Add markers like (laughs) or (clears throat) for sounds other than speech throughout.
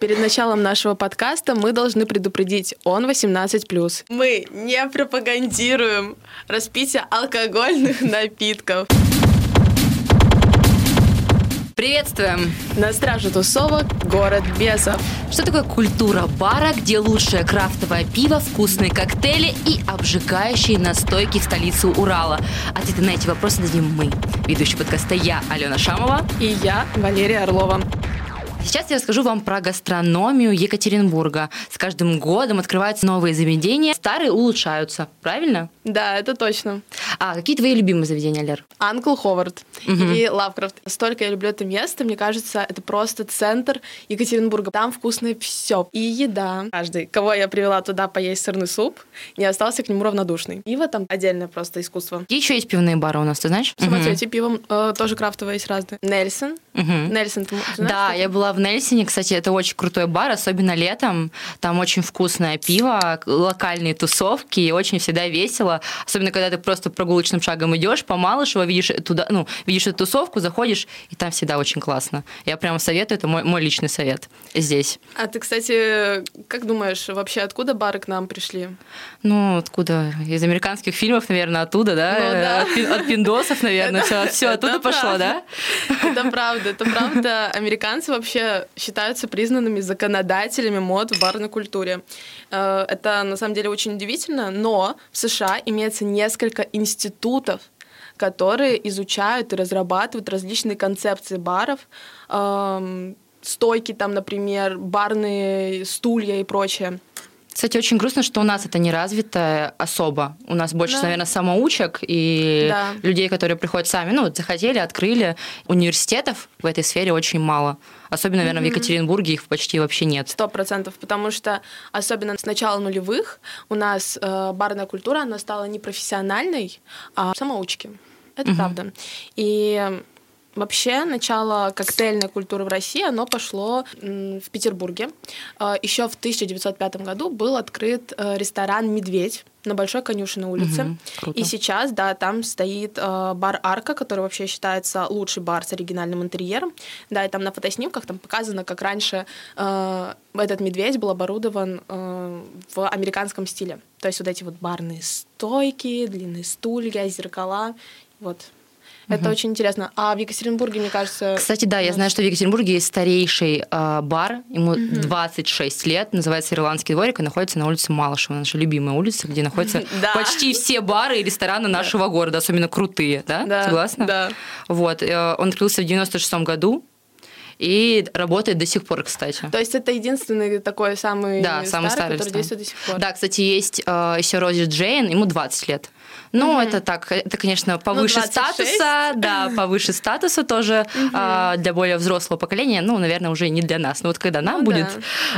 Перед началом нашего подкаста мы должны предупредить, он 18+. Мы не пропагандируем распитие алкогольных (laughs) напитков. Приветствуем! На страже тусовок город бесов. Что такое культура бара, где лучшее крафтовое пиво, вкусные коктейли и обжигающие настойки в столице Урала? Ответы на эти вопросы дадим мы. Ведущий подкаста я, Алена Шамова. И я, Валерия Орлова. Сейчас я расскажу вам про гастрономию Екатеринбурга. С каждым годом открываются новые заведения, старые улучшаются, правильно? Да, это точно. А какие твои любимые заведения, Лер? Анкл Ховард угу. или Лавкрафт. Столько я люблю это место, мне кажется, это просто центр Екатеринбурга. Там вкусное все. И еда. Каждый, кого я привела туда поесть сырный суп, не остался к нему равнодушный. Пиво там отдельное просто искусство. Какие еще есть пивные бары у нас, ты знаешь? В самоцвете угу. пивом э, тоже крафтовые есть разные. Нельсон. Угу. Нельсон, ты знаешь? Да, я была в Нельсине, кстати, это очень крутой бар, особенно летом. Там очень вкусное пиво, локальные тусовки, и очень всегда весело. Особенно, когда ты просто прогулочным шагом идешь по Малышево, видишь туда, ну, видишь эту тусовку, заходишь, и там всегда очень классно. Я прямо советую, это мой, мой личный совет здесь. А ты, кстати, как думаешь, вообще откуда бары к нам пришли? Ну, откуда? Из американских фильмов, наверное, оттуда, да? Ну, да. От, от пиндосов, наверное, все, все оттуда пошло, да? Это правда, это правда. Американцы вообще считаются признанными законодателями мод в барной культуре. Э, это на самом деле очень удивительно, но в США имеется несколько институтов, которые изучают и разрабатывают различные концепции баров, эм, стойки там, например, барные стулья и прочее. Кстати, очень грустно, что у нас это не развито особо. У нас больше, да. наверное, самоучек и да. людей, которые приходят сами, ну, захотели, открыли. Университетов в этой сфере очень мало. Особенно, наверное, mm-hmm. в Екатеринбурге их почти вообще нет. Сто процентов, потому что особенно с начала нулевых у нас э, барная культура, она стала не профессиональной, а самоучки. Это mm-hmm. правда. И Вообще, начало коктейльной культуры в России, оно пошло в Петербурге. А, Еще в 1905 году был открыт э, ресторан «Медведь» на Большой Конюшиной улице. Угу, и сейчас, да, там стоит э, бар Арка, который вообще считается лучший бар с оригинальным интерьером. Да, и там на фотоснимках там показано, как раньше э, этот медведь был оборудован э, в американском стиле. То есть вот эти вот барные стойки, длинные стулья, зеркала. Вот это угу. очень интересно. А в Екатеринбурге, мне кажется... Кстати, да, я знаю, что в Екатеринбурге есть старейший э, бар, ему угу. 26 лет, называется «Ирландский дворик», и находится на улице Малышева, наша любимая улица, где находятся (laughs) почти все бары и рестораны нашего города, особенно крутые, да? Да. Согласна? Да. Вот. Э, он открылся в 96 году, и работает до сих пор, кстати. То есть это единственный такой самый, да, самый старый, старый который действует до сих пор. Да, кстати, есть э, еще Рози Джейн, ему 20 лет. Ну, mm-hmm. это так, это, конечно, повыше ну, статуса, да, (laughs) повыше статуса тоже mm-hmm. а, для более взрослого поколения, ну, наверное, уже не для нас. Но вот когда нам ну, будет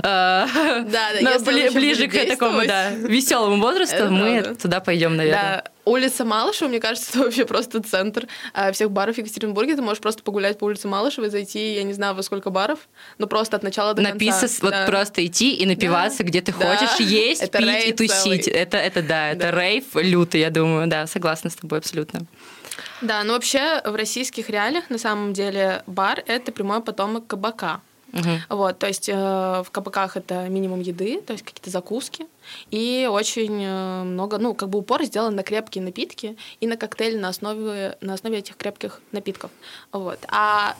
да. Э, (laughs) да, да, бли, ближе к такому, да, (laughs) веселому возрасту, мы туда пойдем, наверное. Да. Улица Малышева, мне кажется, это вообще просто центр а, всех баров в Екатеринбурге. Ты можешь просто погулять по улице Малышева и зайти, я не знаю, во сколько баров, но просто от начала до Написано, конца. вот да. просто идти и напиваться, да. где ты да. хочешь, есть, это пить и тусить. Целый. Это, это да, это да. рейв лютый, я думаю, да, согласна с тобой абсолютно. Да, но вообще в российских реалиях на самом деле бар — это прямой потомок кабака. Угу. Вот, то есть э, в кабаках это минимум еды, то есть какие-то закуски, и очень э, много, ну, как бы упор сделан на крепкие напитки и на коктейли на основе, на основе этих крепких напитков. Вот. А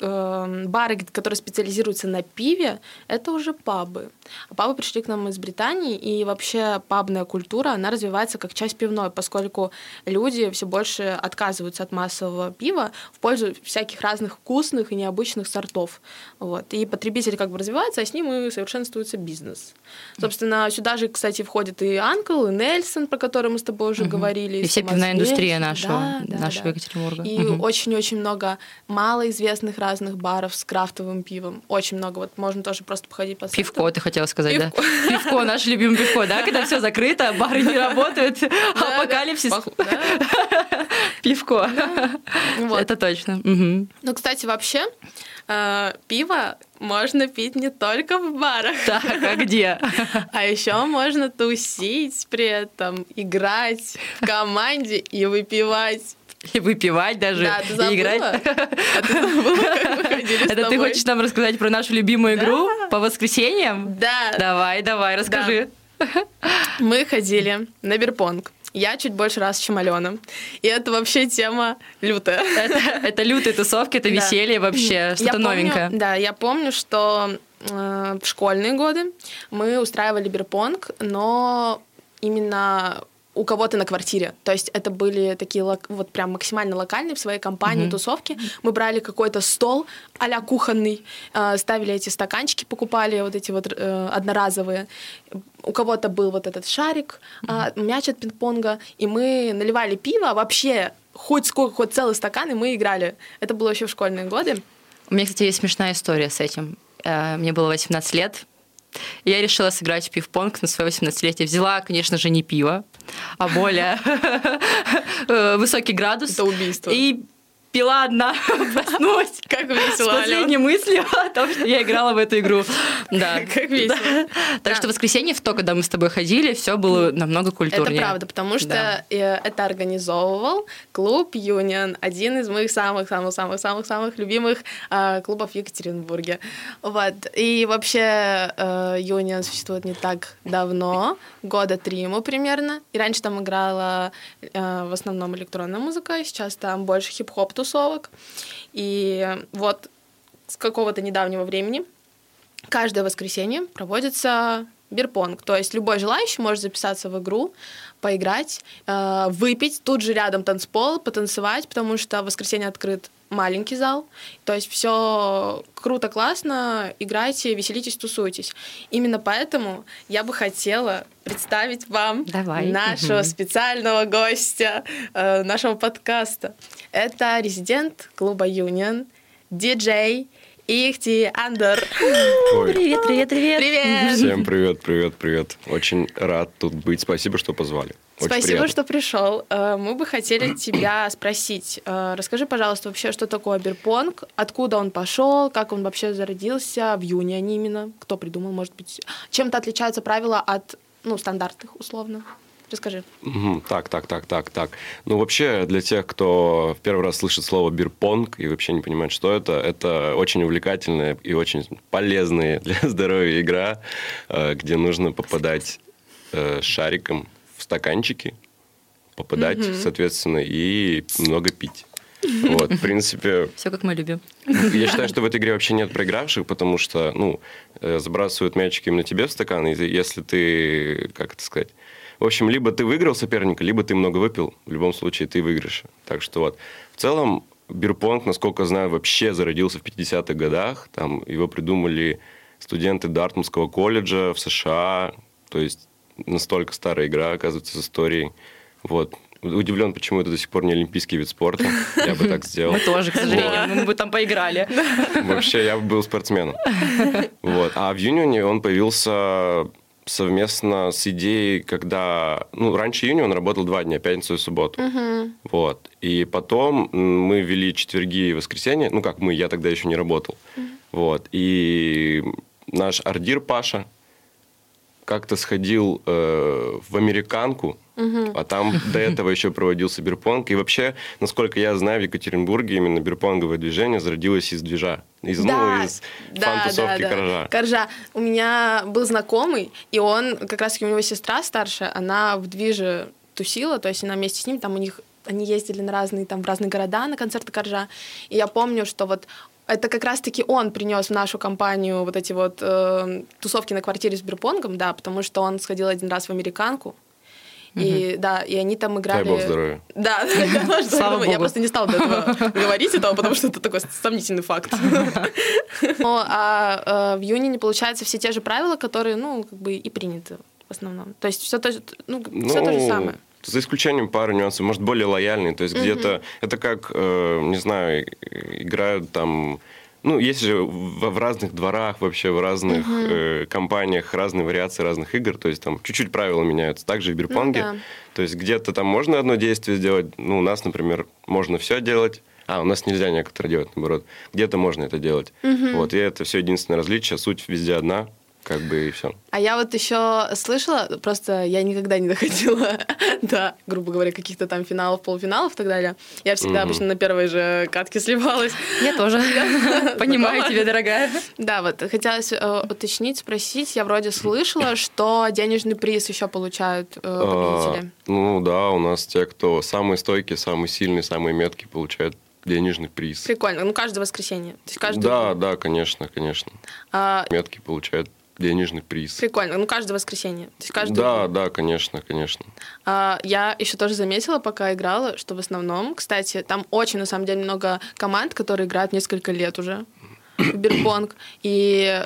э, бары, которые специализируются на пиве, это уже пабы. А пабы пришли к нам из Британии, и вообще пабная культура, она развивается как часть пивной, поскольку люди все больше отказываются от массового пива в пользу всяких разных вкусных и необычных сортов. Вот. И потребитель как бы развивается, а с ним и совершенствуется бизнес. Собственно, сюда же, кстати, входит и Анкл, и Нельсон, про который мы с тобой уже угу. говорили. И, вся пивная индустрия нашего, да, нашего да. Екатеринбурга. И очень-очень угу. много малоизвестных разных баров с крафтовым пивом. Очень много. Вот можно тоже просто походить по Пивко, ты хотела сказать, пивко. да? Пивко, наше любимое пивко, да? Когда все закрыто, бары не работают, апокалипсис. (laughs) Пивко. Это точно. Ну, кстати, вообще, э, пиво можно пить не только в барах. Так, а где? (laughs) А еще можно тусить при этом, играть в команде и выпивать (laughs) и выпивать даже, Да, ты забыла? и играть. А ты забыла, (laughs) Это ты хочешь нам рассказать про нашу любимую Да. игру по воскресеньям? Да. Давай, давай, расскажи. (laughs) Мы ходили на бирпонг. Я чуть больше раз, чем Алена. И это вообще тема лютая. Это, это лютые тусовки, это Да. веселье вообще, Я что-то новенькое. Да, я помню, что э, в школьные годы мы устраивали бирпонг, но именно у кого-то на квартире. То есть это были такие вот прям максимально локальные в своей компании Мгм. тусовки. Мы брали какой-то стол а кухонный, э, ставили эти стаканчики, покупали вот эти вот э, одноразовые. У кого-то был вот этот шарик, а, мяч от пинг-понга, и мы наливали пиво вообще хоть сколько, хоть целый стакан, и мы играли. Это было еще в школьные годы. У меня, кстати, есть смешная история с этим. Э, Мне было 18 лет. И Я решила сыграть в пив-понг на свое 18-летие. Взяла, конечно же, не пиво, а более (laughs) э, высокий градус. Это убийство. И пила одна, (laughs) проснулась. Как С весело, Алён. последней мыслью о том, что я играла в эту игру. (laughs) Да. Как весело. Так что воскресенье, в то, когда мы с тобой ходили, все было намного Это культурнее. правда, потому что это организовывал клуб Юнион, один из моих самых-самых-самых-самых-самых любимых э, клубов в Екатеринбурге. Вот. И вообще э, Юнион существует не так давно, года три ему примерно. И раньше там играла э, в основном электронная музыка, сейчас там больше хип-хоп тусовок. И вот с какого-то недавнего времени каждое воскресенье проводится бирпонг. То есть любой желающий может записаться в игру, поиграть, э, выпить, тут же рядом танцпол, потанцевать, потому что воскресенье открыт маленький зал. То есть все круто, классно, играйте, веселитесь, тусуйтесь. Именно поэтому я бы хотела представить вам Давай. нашего Мгм. специального гостя э, нашего подкаста. Это резидент клуба Юнион, диджей Ихти Андер. Привет, привет, привет. Привет! всем привет, привет, привет. Очень рад тут быть. Спасибо, что позвали. Очень Спасибо, приятно. что пришел. Э, Мы бы хотели (clears throat) тебя спросить. э, Расскажи, пожалуйста, вообще, что такое бирпонг, откуда он пошел, как он вообще зародился, в Юнионе именно, кто придумал, может быть, чем-то отличаются правила от ну, стандартных, условно. Расскажи. Так, так, так, так, так. Ну, вообще, для тех, кто в первый раз слышит слово бирпонг и вообще не понимает, что это, это очень увлекательная и очень полезная для (laughs) здоровья игра, э, где нужно попадать шариком стаканчики, попадать, соответственно, и много пить. (laughs) Вот, в принципе, Все как мы любим. Я считаю, что в этой игре вообще нет проигравших, потому что, ну, э, забрасывают мячики именно тебе в стакан, и если ты, как это сказать, в общем, либо ты выиграл соперника, либо ты много выпил. В любом случае, ты выиграешь. Так что вот. В целом, бирпонг, насколько знаю, вообще зародился в 50-х годах. Там его придумали студенты Дартмутского колледжа в США. То есть настолько старая игра, оказывается, с историей. Вот. Удивлен, почему это до сих пор не олимпийский вид спорта. Я бы так сделал. Мы тоже, к сожалению, мы бы там поиграли. Вообще, я был спортсменом. Вот. А в Юнионе он появился совместно с идеей, когда... Ну, раньше Юнион работал два дня, пятницу и субботу. Вот. И потом мы вели четверги и воскресенье. Ну, как мы, я тогда еще не работал. Вот. И наш ардир Паша как-то сходил э, в американку, а там до этого еще проводился бирпонг. И вообще, насколько я знаю, в Екатеринбурге именно бирпонговое движение зародилось из движа. Из, ну, из фан-тусовки «Коржа». Коржа. У меня был знакомый, и он, как раз-таки у него сестра старшая, она в движе тусила, то есть она вместе с ним, там у них они ездили на разные, там, в разные города на концерты Коржа. И я помню, что вот это как раз-таки он принес в нашу компанию вот эти вот э, тусовки на квартире с бирпонгом, да, потому что он сходил один раз в американку. И да, и они там играли. Дай бог здоровья. Да, (laughs) здоровья. Слава Я богу. просто не стала до этого (laughs) говорить этого, потому что это такой сомнительный факт. (laughs) Ну, а э, в Юнине, получается, все те же правила, которые, ну, как бы и приняты в основном. То есть все то, же- ну, все то же самое. За исключением пары нюансов, может, более лояльный. То есть где-то это как, э, не знаю, играют там... Ну, есть же в, в разных дворах, вообще в разных э, компаниях разные вариации разных игр. То есть там чуть-чуть правила меняются. Также и в бирпонге. да. То есть где-то там можно одно действие сделать. Ну, у нас, например, можно все делать. А, у нас нельзя некоторые делать, наоборот. Где-то можно это делать. Вот, и это все единственное различие. Суть везде одна. Как бы и все. А я вот еще слышала, просто я никогда не доходила (laughs) до, грубо говоря, каких-то там финалов, полуфиналов и так далее. Я всегда обычно на первой же катке сливалась. Я тоже. (laughs) (laughs) Понимаю тебя, дорогая. Да, вот хотелось э, уточнить, спросить. Я вроде слышала, что денежный приз еще получают э, А, победители. Ну да, у нас те, кто самые стойкие, самые сильные, самые меткие, получают денежный приз. Прикольно. Ну, каждое воскресенье. То есть каждый... Да, да, конечно, конечно. А, Меткие получают денежный приз. прикольно. Ну, каждое воскресенье. То есть каждый... Да, да, конечно, конечно. А, я еще тоже заметила, пока играла, что в основном, кстати, там очень, на самом деле, много команд, которые играют несколько лет уже (coughs) в бирпонг. И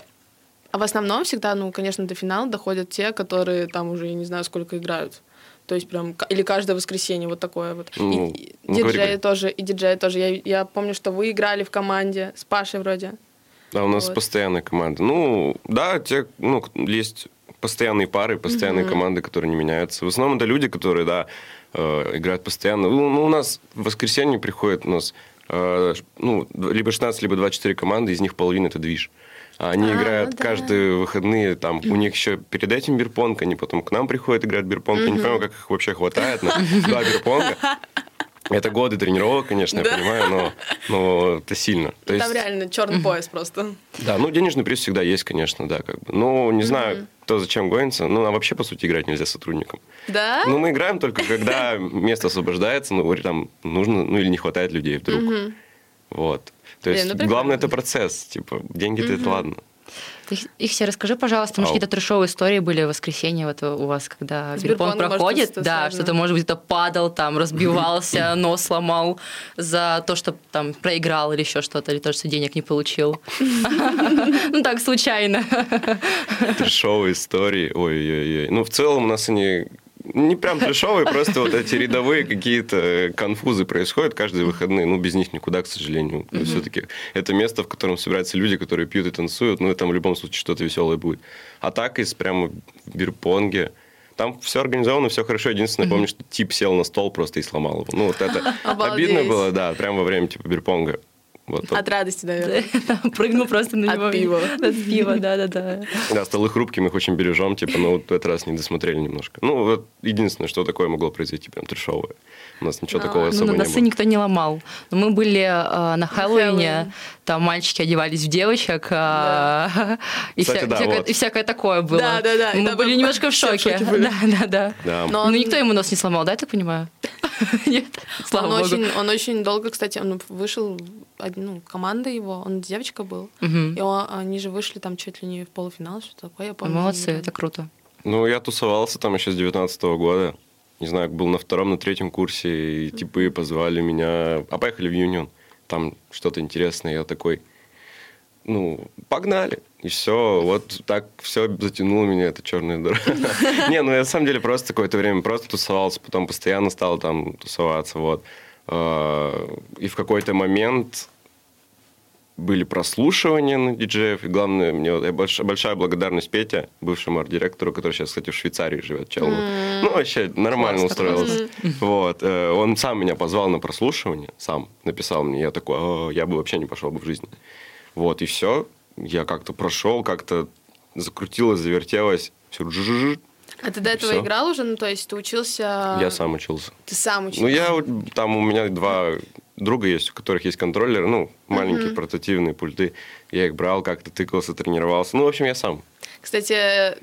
а в основном всегда, ну, конечно, до финала доходят те, которые там уже, я не знаю, сколько играют. То есть прям, или каждое воскресенье вот такое вот. Ну, и, ну, говори, диджеи говори. тоже, и диджеи тоже. Я, я помню, что вы играли в команде с Пашей вроде. Да, у нас Вот. постоянная команда. Ну, да, те, ну, есть постоянные пары, постоянные команды, которые не меняются. В основном это люди, которые, да, э, играют постоянно. Ну, ну, у нас в воскресенье приходит у нас э, ну, либо 16, либо 24 команды, из них половина это движ. Они А, играют ну да. каждые выходные, там, у них еще перед этим бирпонг, они потом к нам приходят играть бирпонг. Я не понимаю, как их вообще хватает на два бирпонга. Это годы тренировок, конечно, я понимаю, но, но это сильно. То Там реально черный пояс просто. да, ну денежный приз всегда есть, конечно, да, как бы. Ну, не знаю, кто зачем гонится. Ну, а вообще, по сути, играть нельзя сотрудникам. Да? Ну, мы играем только когда (laughs) место освобождается, ну, или там нужно, ну, или не хватает людей вдруг. Вот. То Блин, есть, ну, главное, это процесс. Типа, деньги-то это ладно. Их, их все расскажи, пожалуйста, может, Ау. какие-то трешовые истории были в воскресенье вот у вас, когда С бирпонг бирпонгом, может, проходит? что-то Да, что-то, может быть, это падал, там, разбивался, (laughs) нос сломал за то, что там проиграл или еще что-то, или то, что денег не получил. (laughs) Ну, так, случайно. Трешовые истории. Ой-ой-ой. Ну, в целом у нас они не прям трешовые, просто вот эти рядовые какие-то конфузы происходят каждые выходные. Ну, без них никуда, к сожалению. Все-таки это место, в котором собираются люди, которые пьют и танцуют. Ну, и там в любом случае что-то веселое будет. А так, из прямо бирпонге, там все организовано, все хорошо. Единственное, помню, что тип сел на стол просто и сломал его. Ну, вот это (laughs) обидно было, да, прямо во время типа бирпонга. Вот, вот. От радости, наверное. (laughs) Прыгнул просто на От него. пива. От пива, да-да-да. Да, столы хрупкие, мы их очень бережем, типа, но вот в этот раз не досмотрели немножко. Ну, вот единственное, что такое могло произойти, прям трешовое. У нас ничего такого ну, особо не носы было. никто не ломал. Но мы были э, на Хэллоуине, Хэллоуин. там мальчики одевались в девочек, а, и, всякое, такое было. Да, да, да. И Мы были немножко в (laughs) шоке. шоке были. Да, да, да. Да. Но Ну, никто ему нос не сломал, да, я так понимаю? (laughs) Нет, слава он, богу. очень, он очень долго, кстати, он вышел, од- ну, команда его, он девочка был, Мгм. и он- они же вышли там чуть ли не в полуфинал, что такое, я помню. Молодцы, это круто. Ну, я тусовался там еще с 19 года. Не знаю, был на втором, на третьем курсе, и типы позвали меня. А поехали в Юнион. Там что-то интересное. Я такой, ну, погнали. И все, вот так все затянуло меня, эта черная дыра. (laughs) Не, ну я на самом деле просто какое-то время просто тусовался, потом постоянно стал там тусоваться, вот. А, И в какой-то момент были прослушивания на диджеев, и главное, мне вот, я больш- большая благодарность Пете, бывшему арт-директору, который сейчас, кстати, в Швейцарии живет, чел. Ну, вообще нормально устроился. Вот. э, Он сам меня позвал на прослушивание, сам написал мне, я такой, «А, я бы вообще не пошел бы в жизни. Вот, и все. Я как-то прошел, как-то закрутилось, завертелось. Все. А ты до этого Всё. играл уже? Ну, то есть ты учился... Я сам учился. Ты сам учился? Ну, я там у меня два друга есть, у которых есть контроллеры, ну, маленькие портативные пульты. Я их брал, как-то тыкался, тренировался. Ну, в общем, я сам. Кстати,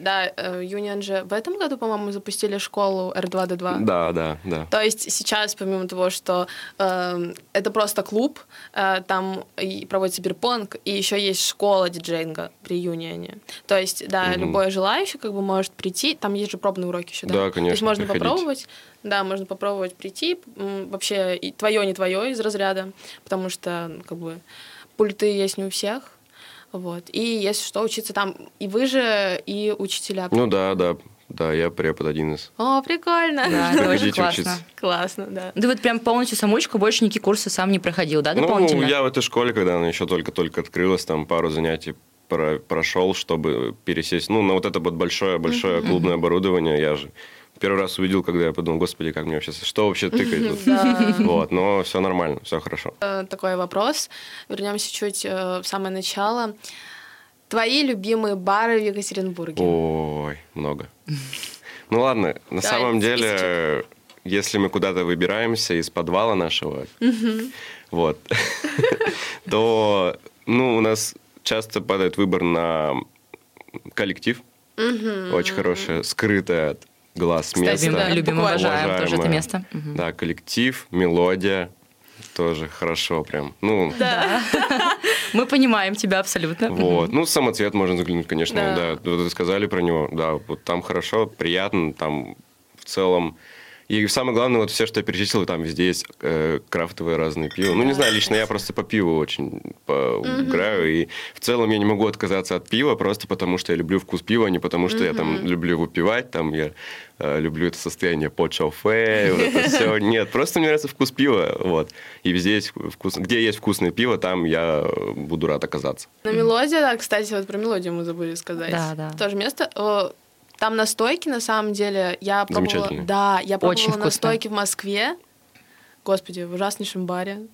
да, э, Union же в этом году, по-моему, запустили школу R2D2. Да, да, да. То есть сейчас, помимо того, что э, это просто клуб, э, там проводится бирпонг, и еще есть школа диджейнга при Юнионе. То есть, да, Мгм. любой желающий как бы может прийти, там есть же пробные уроки еще, да? Да, То есть конечно, можно приходите. попробовать, да, можно попробовать прийти, вообще и твое, не твое из разряда, потому что, ну, как бы, пульты есть не у всех, вот. И если что, учиться там и вы же, и учителя. Ну, да, да. Да, я препод один из. О, прикольно. Да, это очень Приходите классно. учиться. Классно, да. Ты вот прям полностью самоучку, больше никакие курсы сам не проходил, да, Ну, дополнительно? я в этой школе, когда она еще только-только открылась, там пару занятий про- прошел, чтобы пересесть. Ну, на вот это вот большое-большое клубное оборудование. Я же первый раз увидел, когда я подумал, господи, как мне вообще, что вообще тыкает тут? Вот, но все нормально, все хорошо. Э, такой вопрос. Вернемся чуть э, в самое начало. Твои любимые бары в Екатеринбурге? Ой, много. Ну ладно, на самом деле, если мы куда-то выбираемся из подвала нашего, вот, (laughs) то, ну, у нас часто падает выбор на коллектив. Очень хорошее, скрытое от глаз место. Да, любим, уважаем тоже это место. Да, коллектив, мелодия, тоже хорошо прям. Ну, да. (laughs) Мы понимаем тебя абсолютно. Вот. Ну, самоцвет можно заглянуть, конечно. Да. да. Вы сказали про него. Да, вот там хорошо, приятно, там в целом и самое главное, вот все, что я перечислил, там везде есть э, крафтовые разные пиво. Ну, не знаю, лично я просто по пиву очень по играю. И в целом я не могу отказаться от пива, просто потому что я люблю вкус пива, а не потому что я там люблю выпивать, там я э, люблю это состояние под шофе, (laughs) вот это все. Нет, просто мне нравится вкус пива, вот. И везде есть вкус, где есть вкусное пиво, там я буду рад оказаться. На мелодия, да, кстати, вот про мелодию мы забыли сказать. Да, да. Тоже место. Там настойки, на самом деле, я пробовала... Да, я пробовала Очень настойки в Москве. Господи, в ужаснейшем баре.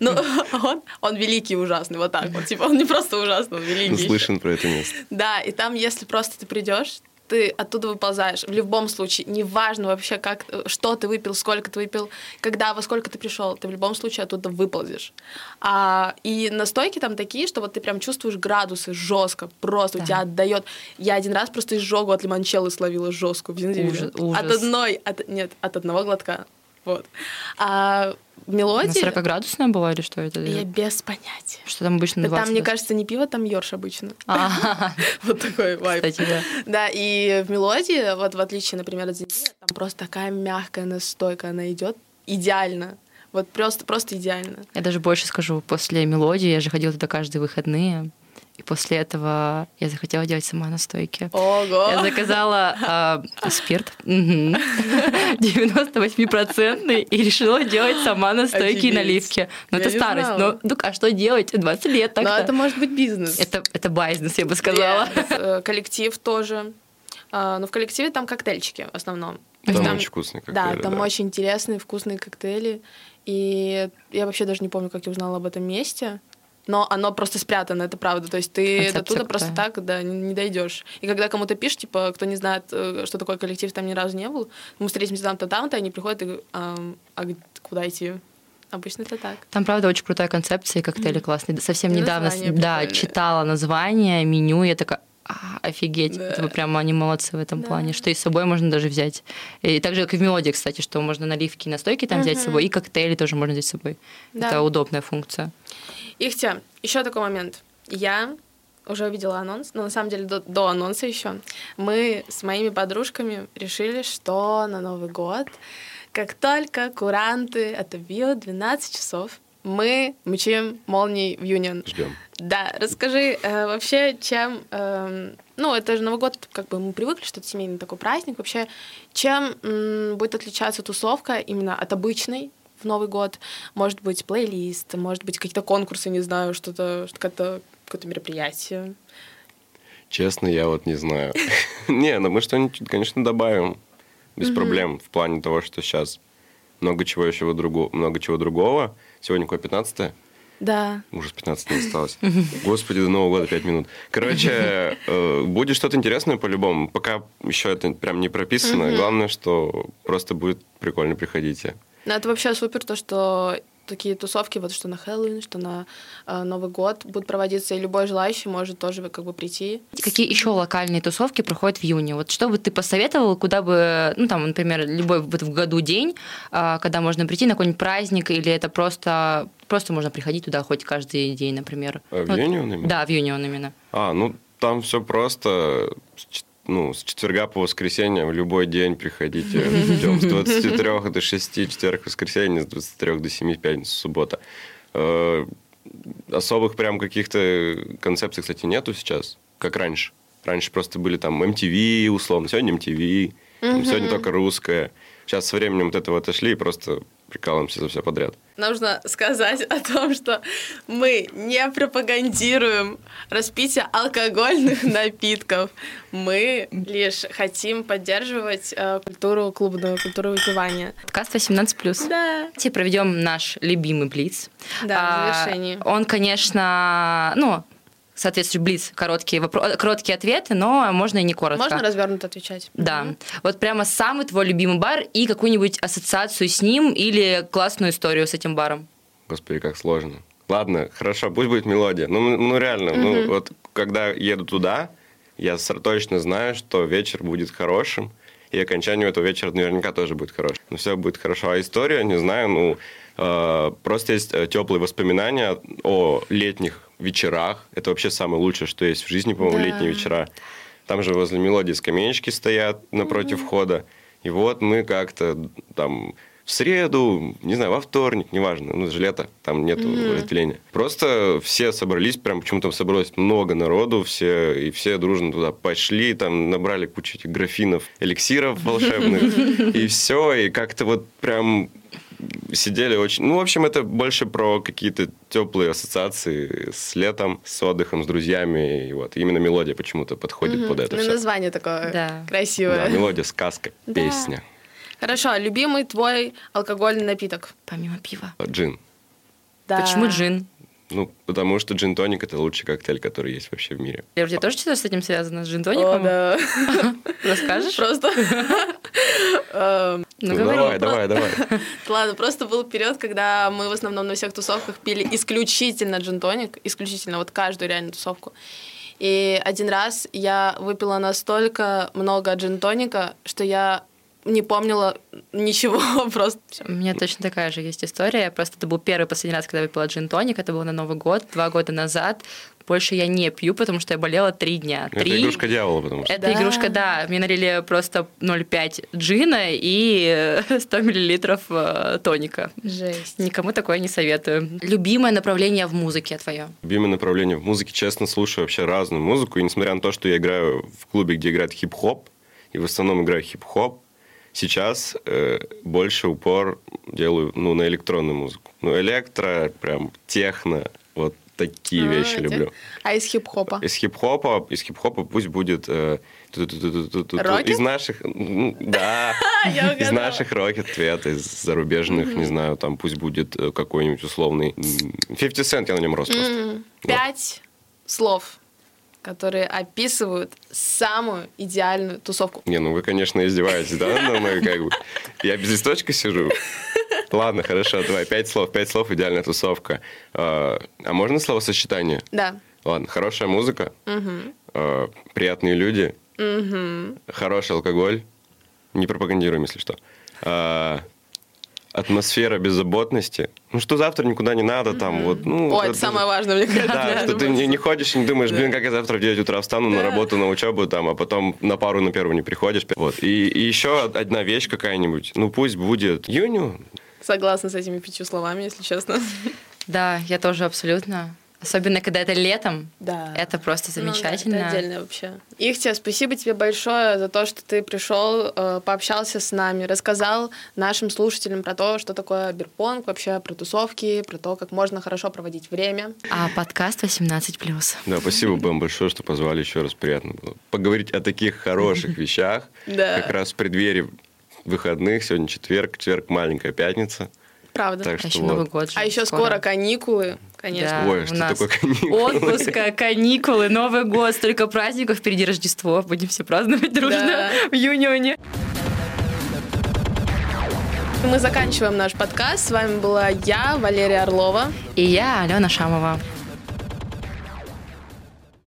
Ну, (laughs) он, он великий и ужасный, вот так вот. Типа, он не просто ужасный, он великий. Слышен про это место. Да, и там, если просто ты придешь, ты оттуда выползаешь. В любом случае, неважно вообще, как, что ты выпил, сколько ты выпил, когда, во сколько ты пришел, ты в любом случае оттуда выползешь. А, и настойки там такие, что вот ты прям чувствуешь градусы жестко, просто да. у тебя отдает. Я один раз просто изжогу от лимончеллы словила жесткую в Зинзивиле. Ужас, От одной, от, нет, от одного глотка. Вот. А мелодия... 40-градусная была или что это? Я без понятия. Что там обычно 20? Там, мне кажется, не пиво, там йорш обычно. (laughs) Вот такой вайп. Кстати, да. Да, и в мелодии, вот в отличие, например, от Зензира, там просто такая мягкая настойка, она идет идеально. Вот просто, просто идеально. Я даже больше скажу, после мелодии я же ходила туда каждые выходные. И после этого я захотела делать сама настойки. Ого! Я заказала э, спирт 98% (laughs) и решила делать сама настойки и наливки. Но я это старость. Но, ну, а что делать? 20 лет так Но это может быть бизнес. Это, это бизнес, я бы сказала. Э, коллектив тоже. А, но в коллективе там коктейльчики в основном. Там, там очень вкусные коктейли. Да, там да. очень интересные, вкусные коктейли. И я вообще даже не помню, как я узнала об этом месте но оно просто спрятано, это правда. То есть ты Концепция до туда просто так да, не, не дойдешь. И когда кому-то пишешь, типа, кто не знает, э, что такое коллектив, там ни разу не был, мы встретимся там-то, там-то, они приходят и а, а куда идти? Обычно это так. Там, правда, очень крутая концепция, и коктейли mm. классные. Совсем и недавно да, читала название, меню, я такая, офигеть, да. это прямо они молодцы в этом да. плане, что и с собой можно даже взять. И так же, как и в мелодии, кстати, что можно наливки и настойки там uh-huh. взять с собой, и коктейли тоже можно взять с собой. Да. Это удобная функция. Ихтя, еще такой момент. Я уже увидела анонс, но на самом деле до, до анонса еще. Мы с моими подружками решили, что на Новый год, как только куранты отобьют 12 часов, мы мчим молнией в Юнион. Ждем. Да, расскажи э, вообще, чем... Э, ну, это же Новый год, как бы мы привыкли, что это семейный такой праздник. Вообще, чем м, будет отличаться тусовка именно от обычной в Новый год. Может быть, плейлист, может быть, какие-то конкурсы, не знаю, что-то, что-то, какое-то мероприятие. Честно, я вот не знаю. (laughs) Не, ну мы что-нибудь, конечно, добавим. Без проблем. В плане того, что сейчас много чего еще много чего другого. Сегодня какое 15 да. Уже 15 не осталось. Господи, до Нового года 5 минут. Короче, э, будет что-то интересное по-любому. Пока еще это прям не прописано. Главное, что просто будет прикольно, приходите. Ну, это вообще супер, то, что такие тусовки, вот что на Хэллоуин, что на э, Новый год будут проводиться, и любой желающий может тоже как бы прийти. Какие еще локальные тусовки проходят в июне? Вот что бы ты посоветовал, куда бы, ну там, например, любой вот в году день, э, когда можно прийти на какой-нибудь праздник, или это просто просто можно приходить туда хоть каждый день, например? А в вот, Юнион именно? Да, в Юнион именно. А, ну там все просто ну, с четверга по воскресенье в любой день приходите. Ждем с 23 до 6, четверг, воскресенье, с 23 до 7, пятница, суббота. Э, особых прям каких-то концепций, кстати, нету сейчас, как раньше. Раньше просто были там MTV, условно, сегодня MTV, сегодня только русское. Сейчас со временем от этого отошли и просто прикалываемся за все подряд. Нужно сказать о том, что мы не пропагандируем распитие алкогольных (laughs) напитков. Мы лишь хотим поддерживать э, культуру клубную, культуру выпивания. Подкаст 18+. Да. Теперь проведем наш любимый блиц. Да, а, в завершении. Он, конечно, ну, соответствующий блиц, короткие, вопро- короткие ответы, но можно и не коротко. Можно развернуто отвечать. Да. Угу. Вот прямо самый твой любимый бар и какую-нибудь ассоциацию с ним или классную историю с этим баром. Господи, как сложно. Ладно, хорошо, пусть будет мелодия. Ну, ну реально, угу. ну вот когда еду туда, я точно знаю, что вечер будет хорошим, и окончание этого вечера наверняка тоже будет хорошим. Ну, все будет хорошо. А история, не знаю, ну, э, просто есть э, теплые воспоминания о летних вечерах. Это вообще самое лучшее, что есть в жизни, по-моему, да. летние вечера. Там же возле мелодии скамеечки стоят напротив mm-hmm. входа. И вот мы как-то там в среду, не знаю, во вторник, неважно, ну, же лето, там нету mm-hmm. разделения. Просто все собрались, прям почему-то собралось много народу, все, и все дружно туда пошли, там набрали кучу этих графинов, эликсиров волшебных, (laughs) и все, и как-то вот прям сидели очень... Ну, в общем, это больше про какие-то теплые ассоциации с летом, с отдыхом, с друзьями. И вот именно мелодия почему-то подходит угу. под это ну, все. название такое да. красивое. Да, мелодия, сказка, да. песня. Хорошо, любимый твой алкогольный напиток? Помимо пива. Джин. Да. Почему джин? Ну, потому что джин-тоник – это лучший коктейль, который есть вообще в мире. Я у тебя тоже что-то с этим связано, с джин-тоником? О, да. Расскажешь? Просто. Эм, ну, давай, давай, давай. (laughs) Ладно, просто был период, когда мы в основном на всех тусовках пили исключительно джин-тоник, исключительно вот каждую реально тусовку. И один раз я выпила настолько много джин-тоника, что я не помнила ничего (laughs) просто. У меня точно такая же есть история. Просто это был первый последний раз, когда я выпила джин-тоник. Это было на Новый год, два года назад. Больше я не пью, потому что я болела три дня. Это три... игрушка дьявола, потому что. Это да. игрушка, да. Мне налили просто 0,5 джина и (laughs) 100 миллилитров э, тоника. Жесть. Никому такое не советую. Любимое направление в музыке твое? Любимое направление в музыке, честно, слушаю вообще разную музыку. И несмотря на то, что я играю в клубе, где играет хип-хоп, и в основном играю хип-хоп, Сейчас э, больше упор делаю ну, на электронную музыку. Ну, электро, прям техно, вот такие а, вещи тех... люблю. А из хип-хопа? Из хип-хопа, из хип-хопа пусть будет э, из наших, да, (laughs) из наших рокет твет, из зарубежных, не знаю, там пусть будет э, какой-нибудь условный 50 Cent, я на нем рос просто. Пять слов которые описывают самую идеальную тусовку. Не, ну вы, конечно, издеваетесь, да? Но мы как бы... Я без листочка сижу. Ладно, хорошо, давай, пять слов. Пять слов идеальная тусовка. А, а можно словосочетание? Да. Ладно, хорошая музыка, угу. приятные люди, угу. хороший алкоголь. Не пропагандируем, если что. Атмосфера беззаботности. Ну, что завтра никуда не надо, там, вот, ну... О, это, это самое важное, мне кажется. Да, что ты не, не ходишь и не думаешь, блин, как я завтра в 9 утра встану на работу, на учебу, там, а потом на пару на первую не приходишь. Вот. И, и еще одна вещь какая-нибудь, ну, пусть будет Юню. Согласна с этими пятью словами, если честно. Да, я тоже абсолютно. Особенно, когда это летом. Да. Это просто замечательно. Ну, да, это отдельно вообще. Ихтия, спасибо тебе большое за то, что ты пришел, э, пообщался с нами, рассказал нашим слушателям про то, что такое бирпонг, вообще про тусовки, про то, как можно хорошо проводить время. А подкаст 18+. Да, спасибо вам большое, что позвали еще раз. Приятно было поговорить о таких хороших (laughs) вещах. Да. Как раз в преддверии выходных. Сегодня четверг, четверг маленькая пятница. Правда. Так а что еще вот. Новый год. А еще скоро, скоро каникулы, конечно. Да, Ой, что нас такое каникулы? Отпуска, каникулы, Новый год, столько праздников, впереди Рождество. Будем все праздновать дружно да. в июне. Мы заканчиваем наш подкаст. С вами была я, Валерия Орлова. И я, Алена Шамова.